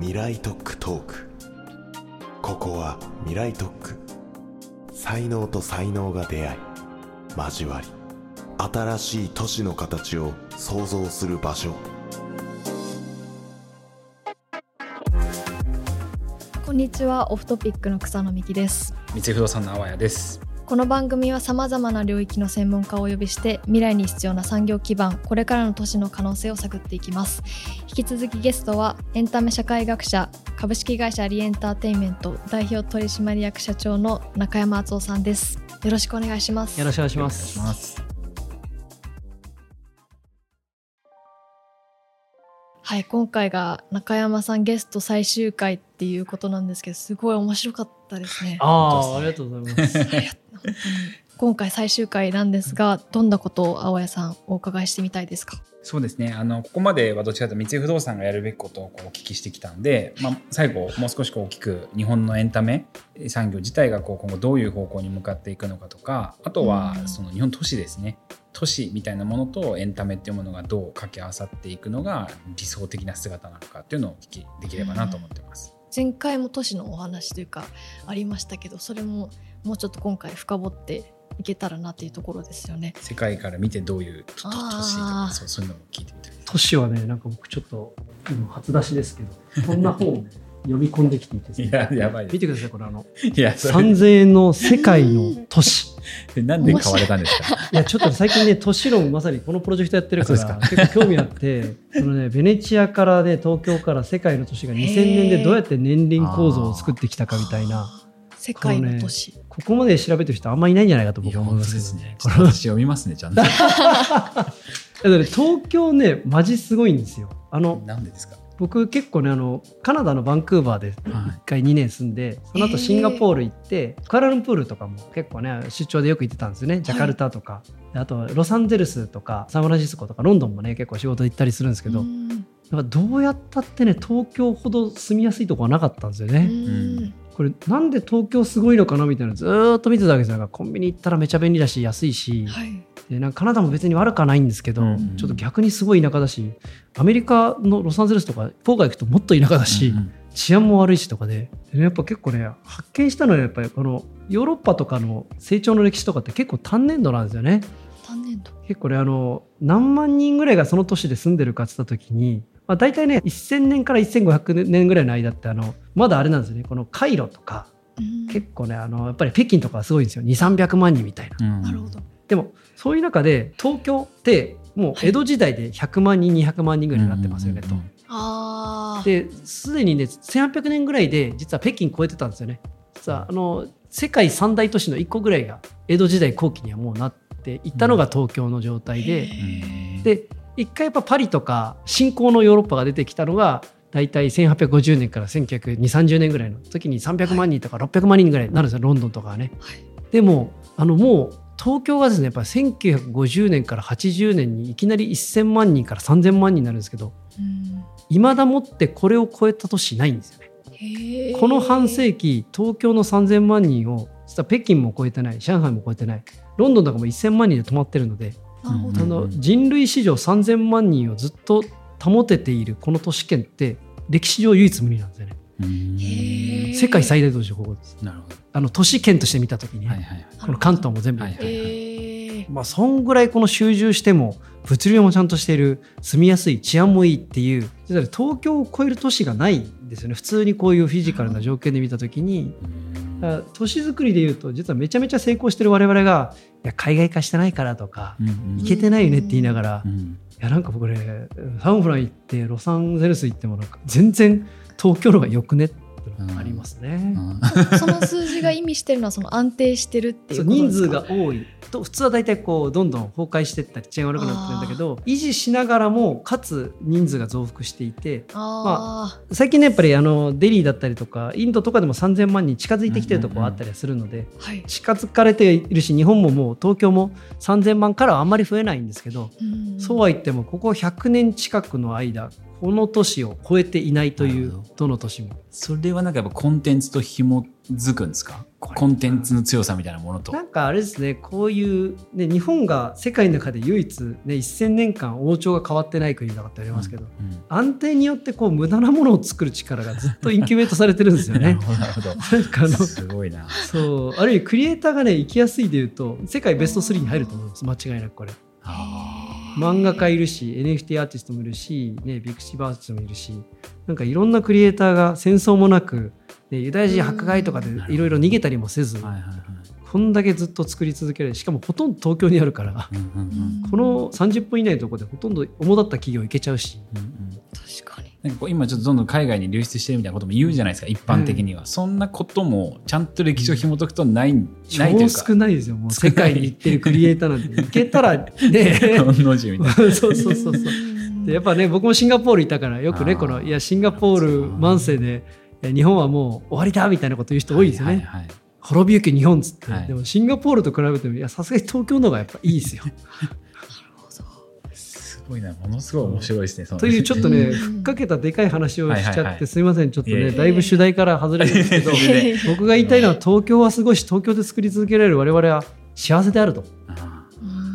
未来特区トーク。ここは未来特区才能と才能が出会い交わり新しい都市の形を創造する場所。こんにちは。オフトピックの草野美希です。三井不動産のあわやですこの番組はさまざまな領域の専門家をお呼びして未来に必要な産業基盤これからの都市の可能性を探っていきます。引き続きゲストはエンタメ社会学者株式会社リエンターテインメント代表取締役社長の中山敦夫さんです。よろしくお願いします。よろしくお願いしまお願いしす。はい今回が中山さんゲスト最終回っていうことなんですけどすごい面白かったですね。ああ、ありがとうございます。本当に。今回最終回なんですがどんなことを青谷さんお伺いしてみたいですか？そうですね。あのここまではどちらかというと三井不動産がやるべきことをこうお聞きしてきたんで、まあ、最後もう少しこう大きく日本のエンタメ産業自体がこう今後どういう方向に向かっていくのかとかあとはうん。その日本都市ですね。都市みたいなものとエンタメっていうものがどう掛け合わさっていくのが理想的な姿なのかっていうのをお聞きできればなと思ってます。前回も都市のお話というかありましたけどそれももうちょっと今回深掘っていけたらなっていうところですよね。世界から見てどういう都都あー都市とかそうそういうのも聞いてみたい。です。都市はね、なんか僕ちょっと、今初出しですけど、こんな本をね、読み込んできていて。いややばいです見てください、これあの、いやそれ。3000円の世界の都市。なんで買われたんですか？い。や、ちょっと最近ね、都市論まさにこのプロジェクトやってるから、結構興味あって、そのね、ベネチアからね、東京から世界の都市が2000年でどうやって年輪構造を作ってきたかみたいな、世界の都市。ここまで調べてる人あんまりいないんじゃないかと僕は思いますけどね。私読みますね、ちゃんと。だからね東京ね、マジすごいんですよ。あの、なんでですか？僕結構ねあのカナダのバンクーバーではい。1回2年住んで、その後シンガポール行ってクアラルンプールとかも結構ね出張でよく行ってたんですよね。ジャカルタとか、であとロサンゼルスとかサンフランシスコとかロンドンもね結構仕事行ったりするんですけど、うん。なんかどうやったってね東京ほど住みやすいとこはなかったんですようね、んこれなんで東京すごいのかなみたいなのずーっと見てたわけですよなんかコンビニ行ったらめちゃ便利だし安いし、はい。でなんかカナダも別に悪くはないんですけど、うんちょっと逆にすごい田舎だしアメリカのロサンゼルスとか郊外行くともっと田舎だし、うんうん治安も悪いしとかででねやっぱ結構ね発見したのはやっぱりこのヨーロッパとかの成長の歴史とかって結構単年度なんですよね単年度。結構ねあの何万人ぐらいがその都市で住んでるかって言った時に、まあ、大体ね1000年から1500年ぐらいの間ってあのまだあれなんですよね。このカイロとかうん。結構ねあのやっぱり北京とかはすごいんですよ。2300万人みたいな。うん。なるほど。でもそういう中で東京ってもう江戸時代で100万人200万人ぐらいになってますよねと。ですでにね1800年ぐらいで実は北京超えてたんですよね。実はあの世界三大都市の1個ぐらいが江戸時代後期にはもうなっていったのが東京の状態で、へー。で一回やっぱパリとか新興のヨーロッパが出てきたのが大体1850年から192030年ぐらいの時に300万人とか600万人ぐらいになるんですよロンドンとかはね。はいでもあのもう東京がですねやっぱり1950年から80年にいきなり1000万人から3000万人になるんですけどうんいまだもってこれを超えた都市ないんですよね。この半世紀東京の3000万人を実は北京も超えてない上海も超えてないロンドンとかも1000万人で止まってるので。あの人類史上3000万人をずっと保てているこの都市圏って歴史上唯一無二なんですよね。世界最大都市はここです。なるほあの都市圏として見た時にね、ど。はいはいはい。この関東も全部、はいはいえーまあそんぐらいこの集中しても物流もちゃんとしている住みやすい治安もいいっていう東京を超える都市がないんですよね普通にこういうフィジカルな条件で見た時にうんだ都市づくりでいうと実はめちゃめちゃ成功してる我々がいや海外化してないからとかうんうん。いけてないよねって言いながらいうん。やなんか僕ねサンフラン行ってロサンゼルス行ってもなんか全然東京の方がよくねってありますね。うん。その数字が意味してるのはその安定してるっていそううこと人数が多いと普通は大体こうどんどん崩壊していったり治安が悪くなってるんだけど維持しながらもかつ人数が増幅していてあ最近ねやっぱりあのデリーだったりとかインドとかでも3000万人近づいてきてるところあったりはするので。近づかれているし日本ももう東京も3000万からはあんまり増えないんですけど、うんそうは言ってもここ100年近くの間この都市を超えていないというど。どの都市も。それはなんかやっぱコンテンツと紐づくんですか？コンテンツの強さみたいなものと。なんかあれですねこういう、ね、日本が世界の中で唯一、ね、1000年間王朝が変わってない国だってありますけど、うんうん。安定によってこう無駄なものを作る力がずっとインキュベートされてるんですよね。なる。ほど。なんかあのすごいな。そうある意味クリエイターがね行きやすいでいうと世界ベスト3に入ると思います。間違いなくこれ。あ漫画家いるし NFT アーティストもいるし、ね、ビクシバーティストもいるしなんかいろんなクリエイターが戦争もなく、ね、ユダヤ人迫害とかでいろいろ逃げたりもせずーはいはいはい。こんだけずっと作り続けられる。しかもほとんど東京にあるからうんうんうんこの30分以内のところでほとんど主だった企業行けちゃうし。うんうん。確かになんかこう今ちょっとどんどん海外に流出してるみたいなことも言うじゃないですか一般的には、そんなこともちゃんと歴史を紐解くとない,、ないとい超うか。少ないですよもう世界に行ってるクリエイターなんて。行けたらね そうそうそうそう。でやっぱね僕もシンガポールいたからよくねこのいやシンガポール万世で日本はもう終わりだみたいなこと言う人多いですよね、はいはいはい。滅びゆけ日本っつって、はい。でもシンガポールと比べてもいやさすがに東京の方がやっぱいいですよ。すごいな。ものすごい面白いですねというちょっとねうん。ふっかけたでかい話をしちゃって、はいはい。はいすいませんちょっとねだいぶ主題から外れるんですけど僕が言いたいのは東京はすごいし東京で作り続けられる我々は幸せであるとあ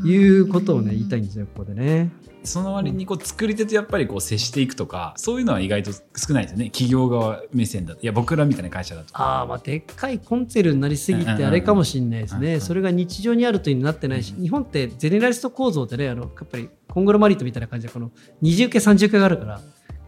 いうことをね言いたいんですよここでね。ーその割にこう作り手とやっぱりこう接していくとかそういうのは意外と少ないですよね。企業側目線だと。いや僕らみたいな会社だとああまあでっかいコンツェルになりすぎてあれかもしれないですね。それが日常にあるというになってないし、うん日本ってゼネラリスト構造でね、あのやっぱりコングロマリットみたいな感じで、この二重系、三重系があるから、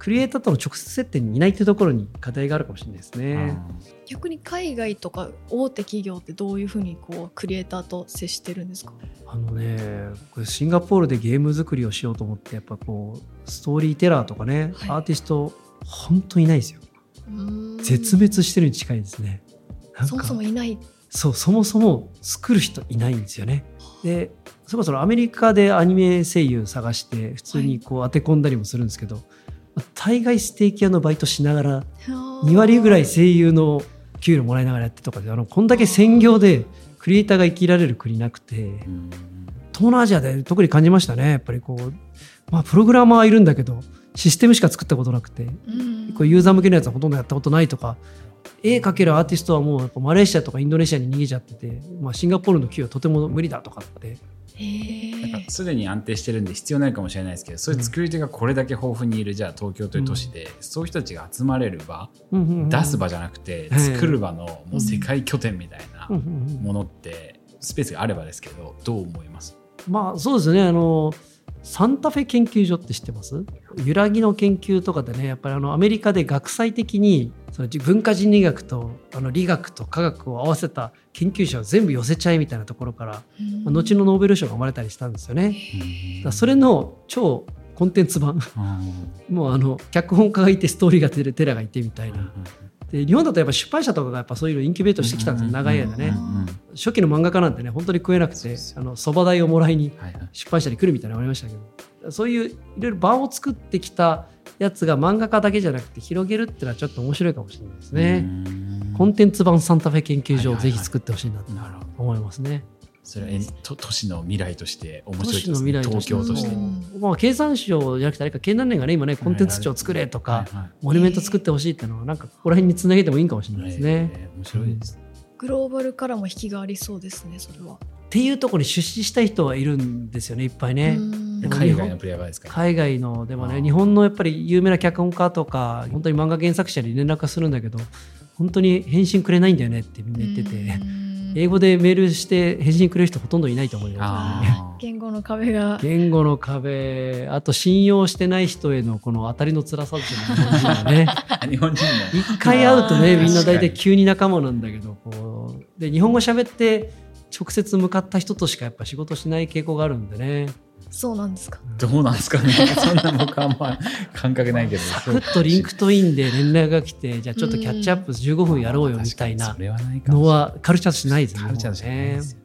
クリエイターとの直接接点にいないってところに課題があるかもしれないですね。逆に海外とか大手企業ってどういうふうにこうクリエイターと接してるんですか？あのね、これシンガポールでゲーム作りをしようと思って、やっぱこう、ストーリーテラーとかね、はいアーティスト、本当いないですよ。絶滅してるに近いですね。そもそもいないそうそもそも作る人いないんですよね。でそれこそアメリカでアニメ声優探して普通にこう当て込んだりもするんですけど、大概ステーキ屋のバイトしながら2割ぐらい声優の給料もらいながらやってとかであのこんだけ専業でクリエイターが生きられる国なくてうん。東南アジアで特に感じましたね。やっぱりこう、まあ、プログラマーはいるんだけどシステムしか作ったことなくてうん。こうユーザー向けのやつはほとんどやったことないとか絵描けるアーティストはもうやっぱマレーシアとかインドネシアに逃げちゃってて、まあ、シンガポールの企業はとても無理だとかってすでに安定してるんで必要ないかもしれないですけどそういう作り手がこれだけ豊富にいるじゃあ東京という都市で、そういう人たちが集まれる場、出す場じゃなくてうん作る場のもう世界拠点みたいなうんうんうん。ものってスペースがあればですけどどう思います？まあそうですね。あのサンタフェ研究所って知ってます？揺らぎの研究とかでねやっぱりあのアメリカで学際的にその文化人類学とあの理学と科学を合わせた研究者を全部寄せちゃいみたいなところから、まあ後のノーベル賞が生まれたりしたんですよね。だそれの超コンテンツ版。もうあの脚本家がいてストーリーが出るテラがいてみたいな。で日本だとやっぱ出版社とかがやっぱそういうのインキュベートしてきたんですよ。長い間ね。初期の漫画家なんてね本当に食えなくてそば代をもらいに出版社に来るみたいなのがありましたけど。そういういろいろ場を作ってきたやつが漫画家だけじゃなくて広げるっていうのはちょっと面白いかもしれないですね。うん。コンテンツ版サンタフェ研究所をぜひ作ってほしいなと思いますね。それはえと都市の未来として面都市の白いですね未来として。東京として、うん。まあ、経産省じゃなくてあれか経団連がね今ねコンテンツ庁作れとか、はいはい。モニュメント作ってほしいっていうのはなんかここら辺につなげてもいいかもしれないですね。えー面白いです、グローバルからも引きがありそうですねそれは。っていうところに出資したい人はいるんですよねいっぱいね。海外のプレイヤーがですか、海外のでもね日本のやっぱり有名な脚本家とか本当に漫画原作者に連絡するんだけど本当に返信くれないんだよねってみんな言ってて。うん。英語でメールして返信くれる人ほとんどいないと思うよ、あー。言語の壁が。言語の壁。あと信用してない人へのこの当たりの辛さっていうのは日本人はね。日本人の一回会うとねみんな大体急に仲間なんだけどこう。で日本語喋って直接向かった人としかやっぱ仕事しない傾向があるんでね。そうなんですか。どうなんですかね。そんな僕はあんま感覚ないけど。サクッと LinkedIn で連絡が来てじゃあちょっとキャッチアップ15分やろうよみたいなそれはないかものはカルチャーとしてないですねカルチャーとしてないですよ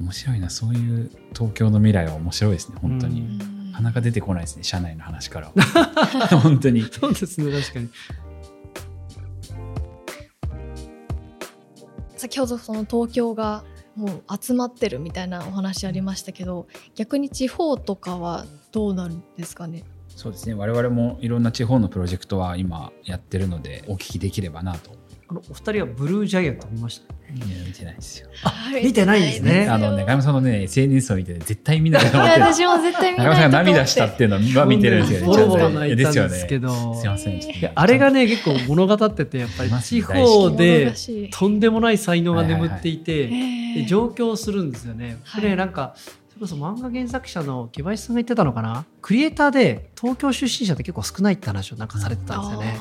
面白いな。そういう東京の未来は面白いですね本当に、うん。なかなか出てこないですね社内の話からは。本当に。そうですね確かに。先ほどその東京がもう集まってるみたいなお話ありましたけど逆に地方とかはどうなるんですかね？そうですね。我々もいろんな地方のプロジェクトは今やってるのでお聞きできればなと。あのお二人はブルージャイアント見ました？見てないですよ。見てないんですねあのね、中山さんのね、SNS を見て、ね、絶対見ないとい思って私も絶対見ない。中山さんが涙したとっていうのは見てるんですよね。ボロボロ泣いたんですけどすいません。あれがね結構物語っててやっぱり地方でとんでもない才能が眠っていて、上京するんですよね。はい。これなんかそれこそ漫画原作者の木林さんが言ってたのかな？クリエイターで東京出身者って結構少ないって話をなんかされてたんですよね。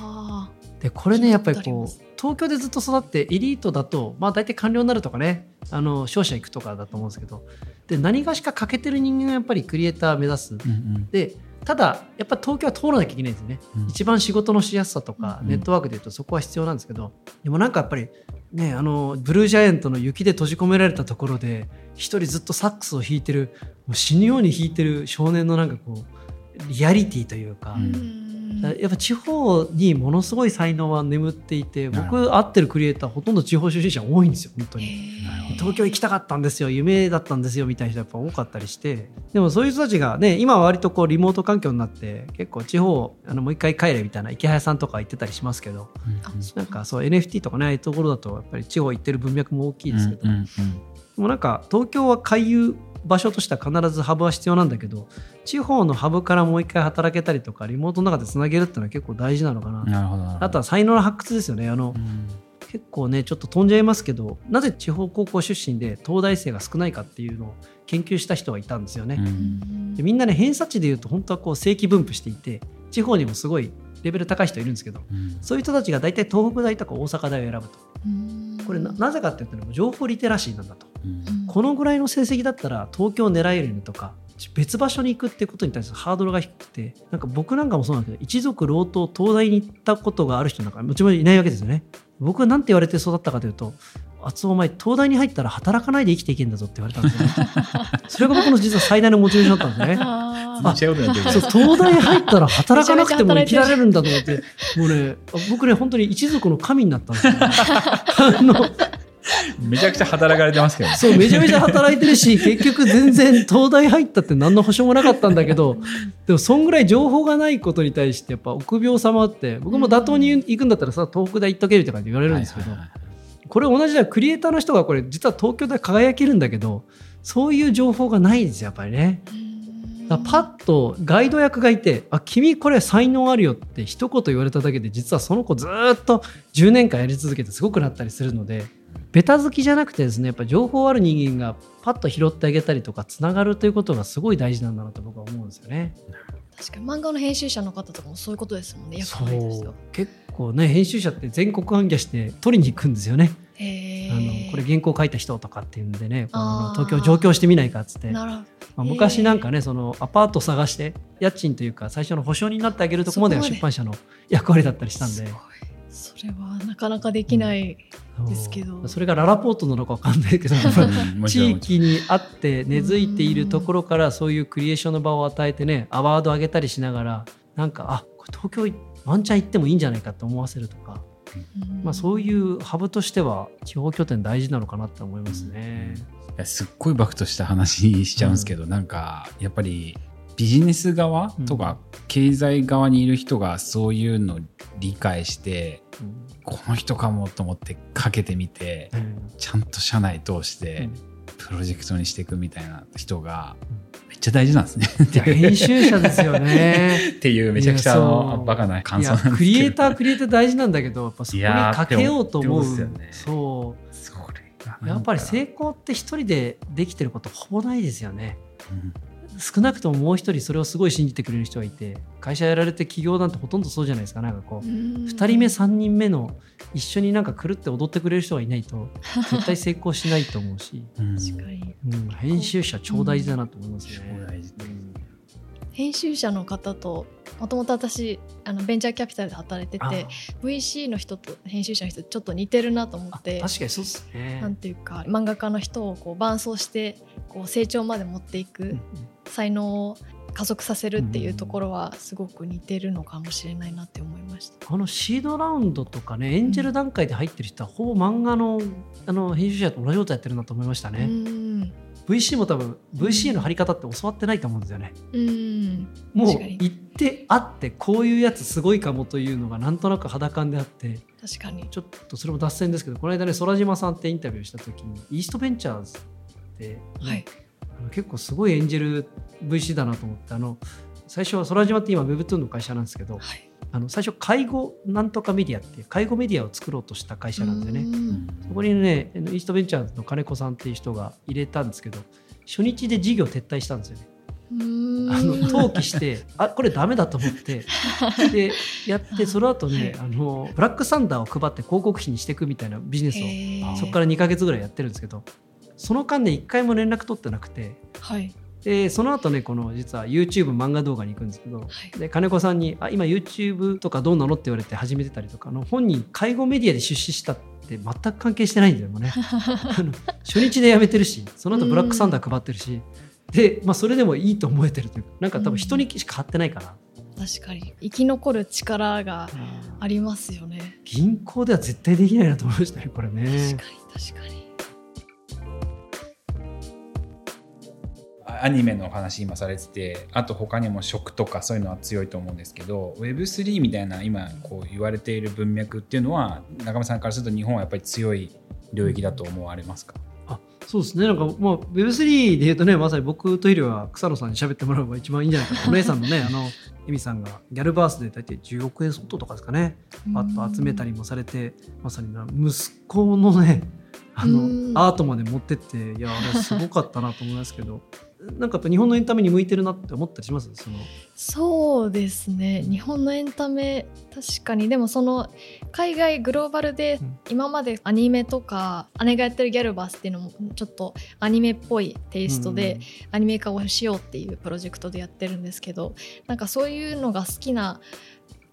あでこれねやっぱりこう東京でずっと育ってエリートだとまあ大体官僚になるとかねあの商社行くとかだと思うんですけどで何がしか欠けてる人間がやっぱりクリエイター目指す。うんうん。でただやっぱ東京は通らなきゃいけないんですよね、うん。一番仕事のしやすさとか、うんネットワークでいうとそこは必要なんですけどでもなんかやっぱりねあのブルージャイアントの雪で閉じ込められたところで一人ずっとサックスを弾いてるもう死ぬように弾いてる少年のなんかこうリアリティというか、うんやっぱ地方にものすごい才能は眠っていて僕会ってるクリエイターほとんど地方出身者多いんですよ本当に。東京行きたかったんですよ夢だったんですよみたいな人やっぱ多かったりして。でもそういう人たちがね今は割とこうリモート環境になって結構地方あのもう一回帰れみたいな池早さんとか言ってたりしますけどうん。う。んなんかそう NFT とかねああいうところだとやっぱり地方行ってる文脈も大きいですけど、うんうん。でもなんか東京は回遊場所としては必ずハブは必要なんだけど地方のハブからもう一回働けたりとかリモートの中でつなげるっていうのは結構大事なのかな、うんなるほどなるほど。あとは才能の発掘ですよね。あの、うん。結構ねちょっと飛んじゃいますけどなぜ地方高校出身で東大生が少ないかっていうのを研究した人がいたんですよね。うん。でみんなね偏差値でいうと本当はこう正規分布していて地方にもすごいレベル高い人いるんですけどうん。そういう人たちが大体東北大とか大阪大を選ぶと。うん。これななぜかっていうとね情報リテラシーなんだと。うんこのぐらいの成績だったら東京狙えるねとか別場所に行くってことに対するハードルが低くてなんか僕なんかもそうなんだけど一族老頭東大に行ったことがある人なんかもちろんいないわけですよね。僕は何て言われて育ったかというと「あつお前東大に入ったら働かないで生きていけんだぞ」って言われたんですよね。それが僕の実は最大のモチベーションだったんですね。そう東大入ったら働かなくても生きられるんだと思ってもうね僕ね本当に一族の神になったんですよ、あのめちゃくちゃ働かれてますけどね。そうめちゃめちゃ働いてるし 結局全然東大入ったって何の保証もなかったんだけど でもそんぐらい情報がないことに対してやっぱ臆病さもあって僕も妥当に行くんだったらさ東北大行っとけるとかって言われるんですけど、これ同じだクリエイターの人がこれ実は東京で輝けるんだけどそういう情報がないんですよやっぱりね。パッとガイド役がいて「あ君これ才能あるよ」って一言言われただけで実はその子ずーっと10年間やり続けてすごくなったりするのでベタ好きじゃなくてですねやっぱ情報ある人間がパッと拾ってあげたりとかつながるということがすごい大事なんだなと僕は思うんですよね。確かに。漫画の編集者の方とかもそういうことですもんね。結構ね編集者って全国行脚して取りに行くんですよね。へあのーこれ原稿書いた人とかっていうんでねこの東京上京してみないかっつって。まあ、昔なんかね、そのアパート探して家賃というか最初の保証になってあげるとこまでが出版社の役割だったりしたんで。それはなかなかできない、ですけど。それがララポートなのか分かんないけど地域にあって根付いているところからそういうクリエーションの場を与えてねアワード上げたりしながらなんかあこれ東京ワンチャン行ってもいいんじゃないかと思わせるとか、まあ、そういうハブとしては地方拠点大事なのかなって思いますね。いやすっごいバクとした話しちゃうんですけど、なんかやっぱりビジネス側とか経済側にいる人がそういうのを理解してこの人かもと思ってかけてみてうん。ちゃんと社内通してうん。プロジェクトにしていくみたいな人がめっちゃ大事なんですね。編集者ですよね。っていうめちゃくちゃバカな感想なんですけど。クリエイタークリエイター大事なんだけどやっぱそこにかけようと思うでもでもですよそう。それやっぱり成功って一人でできてることほぼないですよね。うん少なくとももう一人それをすごい信じてくれる人がいて会社やられて起業なんてほとんどそうじゃないですか。なんかこう2 2人目3人目の一緒になんか狂って踊ってくれる人がいないと 絶対成功しないと思うし、うん確かに。うん、編集者超大事だなと思いますね。超大事編集者の方ともともと私あのベンチャーキャピタルで働いてあ。て VC の人と編集者の人ちょっと似てるなと思あって確かにそうっすね。なんていうか漫画家の人をこう伴走してこう成長まで持っていく才能を加速させるっていうところはすごく似てるのかもしれないなって思いました。あのシードラウンドとかねエンジェル段階で入ってる人はほぼ漫画のあの編集者と同じことやってるなと思いましたうね。ん VC も多分 VC の貼り方って教わってないと思うんですよね。うんもう行って会ってこういうやつすごいかもというのがなんとなく肌感であって確かにちょっとそれも脱線ですけどこの間ね空島さんってインタビューした時にイーストベンチャーズって、ねはい結構すごい演じる VC だなと思ってあの最初は空島って今 Webtoon の会社なんですけどはい。あの最初介護なんとかメディアっていう介護メディアを作ろうとした会社なんですよね。うん。そこにねイーストベンチャーズの金子さんっていう人が入れたんですけど初日で事業撤退したんですよね。うん。あの登記してあこれダメだと思って でやってその後ね、あのブラックサンダーを配って広告費にしていくみたいなビジネスをそこから2ヶ月ぐらいやってるんですけどその間ね1回も連絡取ってなくて。はい。でその後ねこの実は YouTube 漫画動画に行くんですけど、はい。で金子さんにあ「今 YouTube とかどうなの?」って言われて始めてたりとかあの本人介護メディアで出資したって全く関係してないんだよね。あの初日で辞めてるしその後ブラックサンダー配ってるし、で、まあ、それでもいいと思えてるというか。なんか多分人にしか買ってないから、確かに。生き残る力がありますよね。銀行では絶対できないなと思いましたねこれね。確かに確かにアニメのお話今されててあと他にも食とかそういうのは強いと思うんですけど Web3 みたいな今こう言われている文脈っていうのは中村さんからすると日本はやっぱり強い領域だと思われますか、あそうですね。なんかまあ Web3 で言うとねまさに僕といりは草野さんに喋ってもらえば一番いいんじゃないかと。お姉さんのね あのエミさんがギャルバースで大体10億円相当とかですかね。あと集めたりもされてまさにな息子のねあのうん。アートまで持ってっていやあれすごかったなと思いますけどなんかやっぱ日本のエンタメに向いてるなって思ったりします？その。そうですね。日本のエンタメ確かに。でもその海外グローバルでうん。今までアニメとか姉がやってるギャルバースっていうのもちょっとアニメっぽいテイストでアニメ化をしようっていうプロジェクトでやってるんですけどなんかそういうのが好きな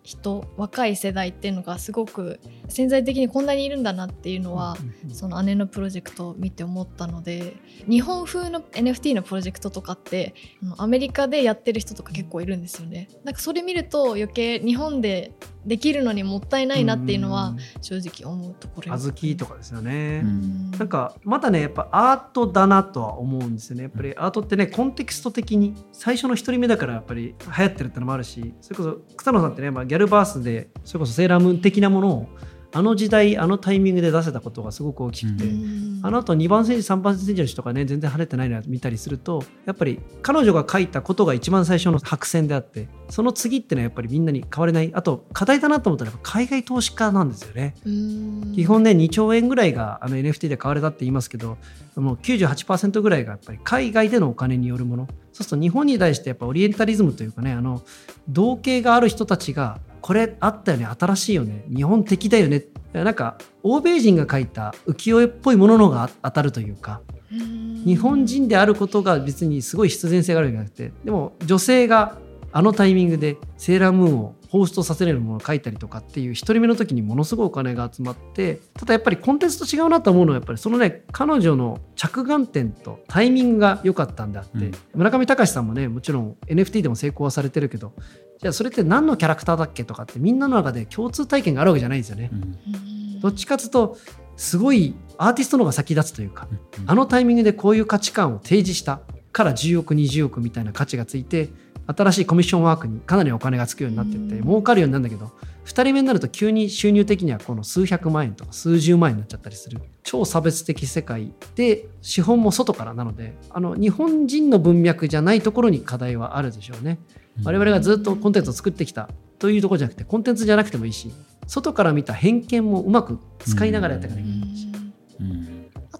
人若い世代っていうのがすごく潜在的にこんなにいるんだなっていうのは、その姉のプロジェクトを見て思ったので日本風の NFT のプロジェクトとかってアメリカでやってる人とか結構いるんですよね。なんかそれ見ると余計日本でできるのにもったいないなっていうのは正直思うところ小豆とかですよね、うん。なんかまだねやっぱアートだなとは思うんですよね。やっぱりアートってねコンテクスト的に最初の一人目だからやっぱり流行ってるってのもあるしそれこそ草野さんってね、まあ、ギャルバースでそれこそセーラームーン的なものをあの時代あのタイミングで出せたことがすごく大きくて、うん。あの後2番選手3番選手の人がね全然晴れてないのを見たりするとやっぱり彼女が書いたことが一番最初の白線であってその次ってのはやっぱりみんなに変われない。あと課題だなと思ったら海外投資家なんですよね。うん。基本ね2兆円ぐらいがあの NFT で買われたって言いますけどもう98%ぐらいがやっぱり海外でのお金によるもの。そうすると日本に対してやっぱオリエンタリズムというかねあの同型がある人たちがこれあったよね。新しいよね。日本的だよね。なんか欧米人が書いた浮世絵っぽいもののが当たるというか。うん。日本人であることが別にすごい必然性があるわけじゃなくて。でも女性があのタイミングでセーラームーンをホーストさせれるものを書いたりとかっていう一人目の時にものすごいお金が集まってただやっぱりコンテンツと違うなと思うのはやっぱりそのね彼女の着眼点とタイミングが良かったんであって、うん。村上隆さんもねもちろん NFT でも成功はされてるけどじゃあそれって何のキャラクターだっけとかってみんなの中で共通体験があるわけじゃないんですよね。うん。うん。どっちかというとすごいアーティストの方が先立つというかあのタイミングでこういう価値観を提示したから10億20億みたいな価値がついて新しいコミッションワークにかなりお金がつくようになってってうん儲かるようになるんだけど2人目になると急に収入的にはこの数百万円とか数十万円になっちゃったりする超差別的世界で資本も外からなのであの日本人の文脈じゃないところに課題はあるでしょうね。我々がずっとコンテンツを作ってきたというところじゃなくてコンテンツじゃなくてもいいし外から見た偏見もうまく使いながらやっていかなきゃいけないし。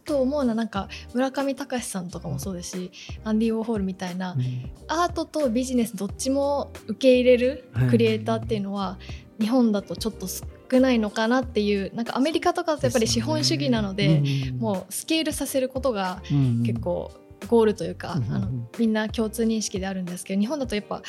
と思うのはなんか村上隆さんとかもそうですしアンディ・ウォーホルみたいなアートとビジネスどっちも受け入れるクリエイターっていうのは日本だとちょっと少ないのかなっていうなんかアメリカとかだとやっぱり資本主義なのでもうスケールさせることがうん。結構ゴールというか、うん。あのみんな共通認識であるんですけど日本だとやっぱ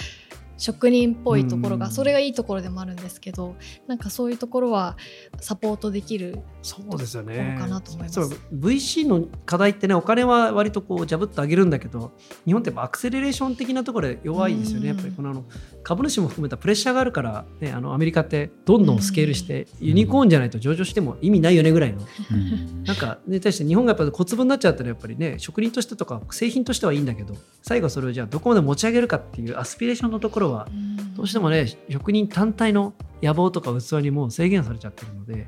職人っぽいところが、うん。それがいいところでもあるんですけどなんかそういうところはサポートできるそうですよところねかなと思います。そう VC の課題ってねお金は割とこうジャブッと上げるんだけど日本ってやっぱアクセレレーション的なところで弱いですよね、うん。やっぱりこのあの株主も含めたプレッシャーがあるから、ね、あのアメリカってどんどんスケールして、ユニコーンじゃないと上場しても意味ないよねぐらいの。うん。なんかに対して日本がやっぱり小粒になっちゃったらやっぱりね職人としてとか製品としてはいいんだけど最後それをじゃあどこまで持ち上げるかっていうアスピレーションのところはどうしてもね職人単体の野望とか器にもう制限されちゃってるので、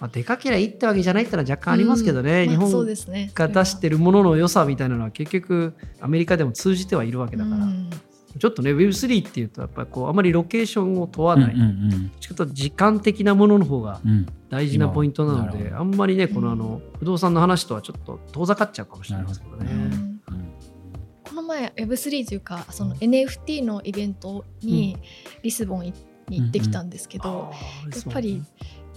まあ、でかけりゃいいってわけじゃないってのは若干ありますけどね、日うん。まあそう本ですね。が出してるものの良さみたいなのは結局アメリカでも通じてはいるわけだから、うん。ちょっとね Web3 っていうとやっぱりこうあまりロケーションを問わない、うんうんちょっと時間的なものの方がうん。うん大事なポイントなのでなるほどあんまりねこのうん。あの不動産の話とはちょっと遠ざかっちゃうかもしれないですけどうね。前 Web3 というかその NFT のイベントにリスボンに行ってきたんですけど、やっぱり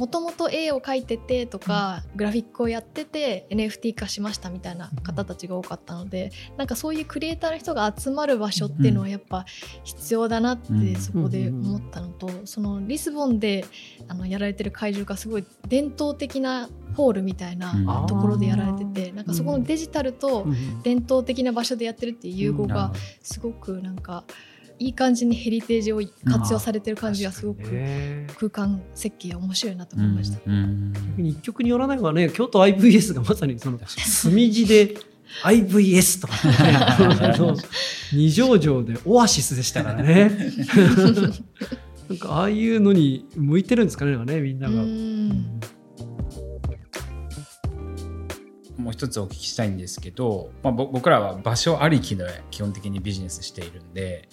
もともと絵を描いててとか、グラフィックをやってて NFT 化しましたみたいな方たちが多かったのでなんかそういうクリエイターの人が集まる場所っていうのはやっぱ必要だなってうん。そこで思ったのと、そのリスボンであのやられてる会場がすごい伝統的なホールみたいなうん。ところでやられててなんかそこのデジタルとうん。伝統的な場所でやってるっていう融合がすごくなんかいい感じにヘリテージを活用されてる感じがすごくね。空間設計面白いなと思いました。うん逆に一曲によらないのはね京都 IVS がまさにその 墨地で IVS とかね。二条城でオアシスでしたからね。なんかああいうのに向いてるんですかねねみんなが。もう一つお聞きしたいんですけど、まあ、僕らは場所ありきで基本的にビジネスしているんで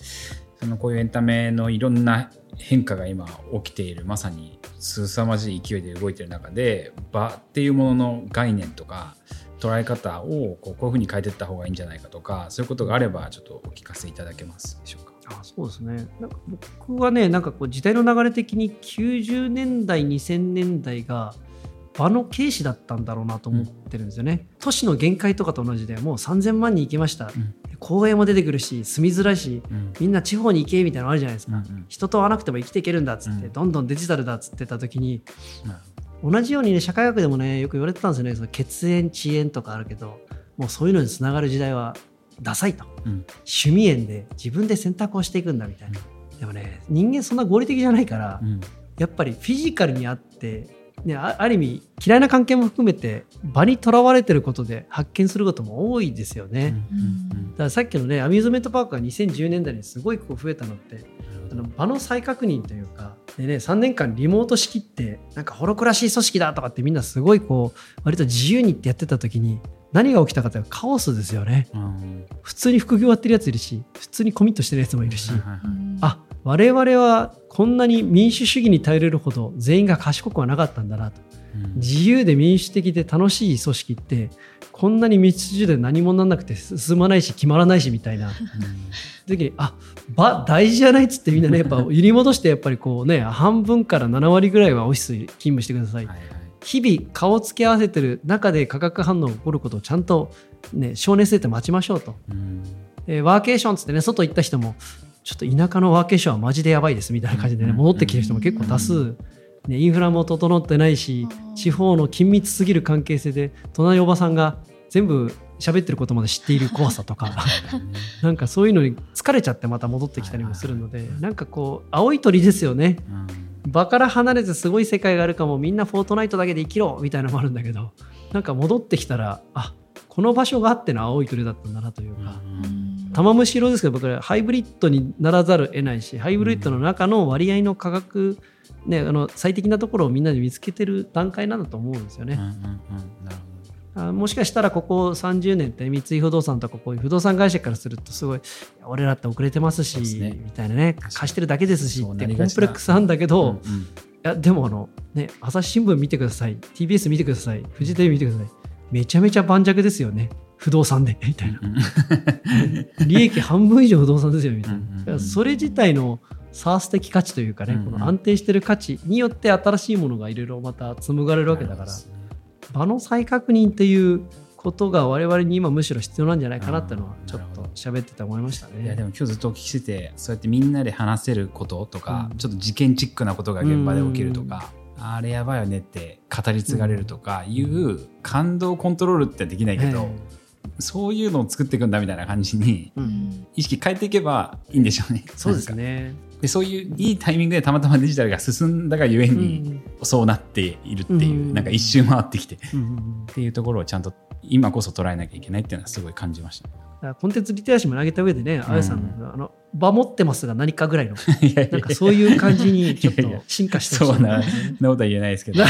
そのこういうエンタメのいろんな変化が今起きているまさに凄まじい勢いで動いている中で場っていうものの概念とか捉え方をこうこういうふうに変えていった方がいいんじゃないかとかそういうことがあればちょっとお聞かせいただけますでしょうか？あそうですねなんか僕はねなんかこう時代の流れ的に90年代2000年代が場の軽視だったんだろうなと思ってるんですよね、都市の限界とかと同じでもう3000万人行けました、ん。公園も出てくるし住みづらいしうん。みんな地方に行けみたいなのあるじゃないですか、うんうん。人と会わなくても生きていけるんだっつって、うん。どんどんデジタルだっつってた時にま同じようにね社会学でもねよく言われてたんですよね。その血縁遅延とかあるけどもうそういうのにつながる時代はダサいと。うん。趣味縁で自分で選択をしていくんだみたいな、でもね人間そんな合理的じゃないから、うん。やっぱりフィジカルにあって、ね、あある意味嫌いな関係も含めて場にとらわれてることで発見することも多いですよね、うんだからさっきのねアミューズメントパークが2010年代にすごいこう増えたのってあの場の再確認というかで、ね、3年間リモート仕切ってなんかホロクラシー組織だとかってみんなすごいこう割と自由にってやってた時に何が起きたかというとカオスですよね。うん。普通に副業やってるやついるし普通にコミットしてるやつもいるし、はいはいはい。あ我々はこんなに民主主義に頼れるほど全員が賢くはなかったんだなと。うん。自由で民主的で楽しい組織ってこんなに密集で何もなんなくて進まないし決まらないしみたいな。時にあ場大事じゃないっつってみんなねやっぱ 揺り戻してやっぱりこうね半分から7割ぐらいはオフィス勤務してください、はいはい。日々顔を付け合わせてる中で化学反応が起こることをちゃんとね少年性って待ちましょうと、うん。えーワーケーションっつってね外行った人もちょっと田舎のワーケーションはマジでやばいですみたいな感じでねうん。戻ってきてる人も結構多数、ね、インフラも整ってないしうん。地方の緊密すぎる関係性で隣おばさんが全部喋ってることまで知っている怖さとか なんかそういうのに疲れちゃってまた戻ってきたりもするのでなんかこう青い鳥ですよね。うん。場から離れてすごい世界があるかもみんなフォートナイトだけで生きろみたいなのもあるんだけどなんか戻ってきたらあこの場所があっての青い鳥だったんだなというか。玉虫色ですけど僕らハイブリッドにならざるを得ないしハイブリッドの中の割合の価格、ね、あの最適なところをみんなで見つけてる段階なんだと思うんですよね。うんうんうん。なるほあもしかしたらここ30年って三井不動産とかこういう不動産会社からするとすごい俺らって遅れてますしね。みたいなね貸してるだけですしってコンプレックスなんだけど、ど、いやでもあの、ね、朝日新聞見てください TBS 見てくださいフジテレビ見てくださいめちゃめちゃ盤石ですよね不動産でみたいな。利益半分以上不動産ですよみたいな。それ自体のサース的価値というかね、うんうん。この安定してる価値によって新しいものがいろいろまた紡がれるわけだから、場の再確認っていうことが我々に今むしろ必要なんじゃないかなっていうのはちょっと喋ってて思いましたね。いやでも今日ずっとお聞きしててそうやってみんなで話せることとか、うん。ちょっと事件チックなことが現場で起きるとか、あれやばいよねって語り継がれるとかいう感動コントロールってできないけど、えそういうのを作っていくんだみたいな感じに意識変えていけばいいんでしょうね。そうですね。でそういういいタイミングでたまたまデジタルが進んだがゆえうに、んそうなっているっていう、うんなんか一周回ってきてっうんうんていうところをちゃんと今こそ捉えなきゃいけないっていうのはすごい感じました。コンテンツリテラシーも投げた上でね、んあやさんのあの場持ってますが何かぐらいのいやなんかそういう感じにちょっと進化してほしいそうな、そんなことは言えないですけど。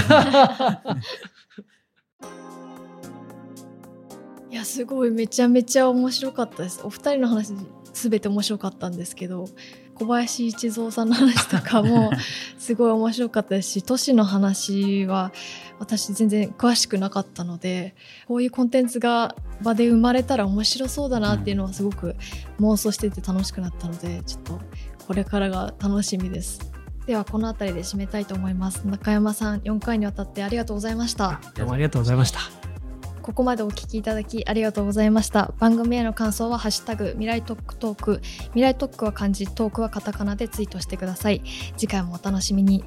いやすごい。めちゃめちゃ面白かったです。お二人の話すべて面白かったんですけど小林一三さんの話とかも すごい面白かったですし都市の話は私全然詳しくなかったのでこういうコンテンツが場で生まれたら面白そうだなっていうのはすごく妄想してて楽しくなったのでちょっとこれからが楽しみです。ではこの辺りで締めたいと思います。中山さん4回にわたってありがとうございました。どうもありがとうございました。ここまでお聞きいただきありがとうございました。番組への感想はハッシュタグ未来トックトーク。未来トックは漢字、トークはカタカナでツイートしてください。次回もお楽しみに。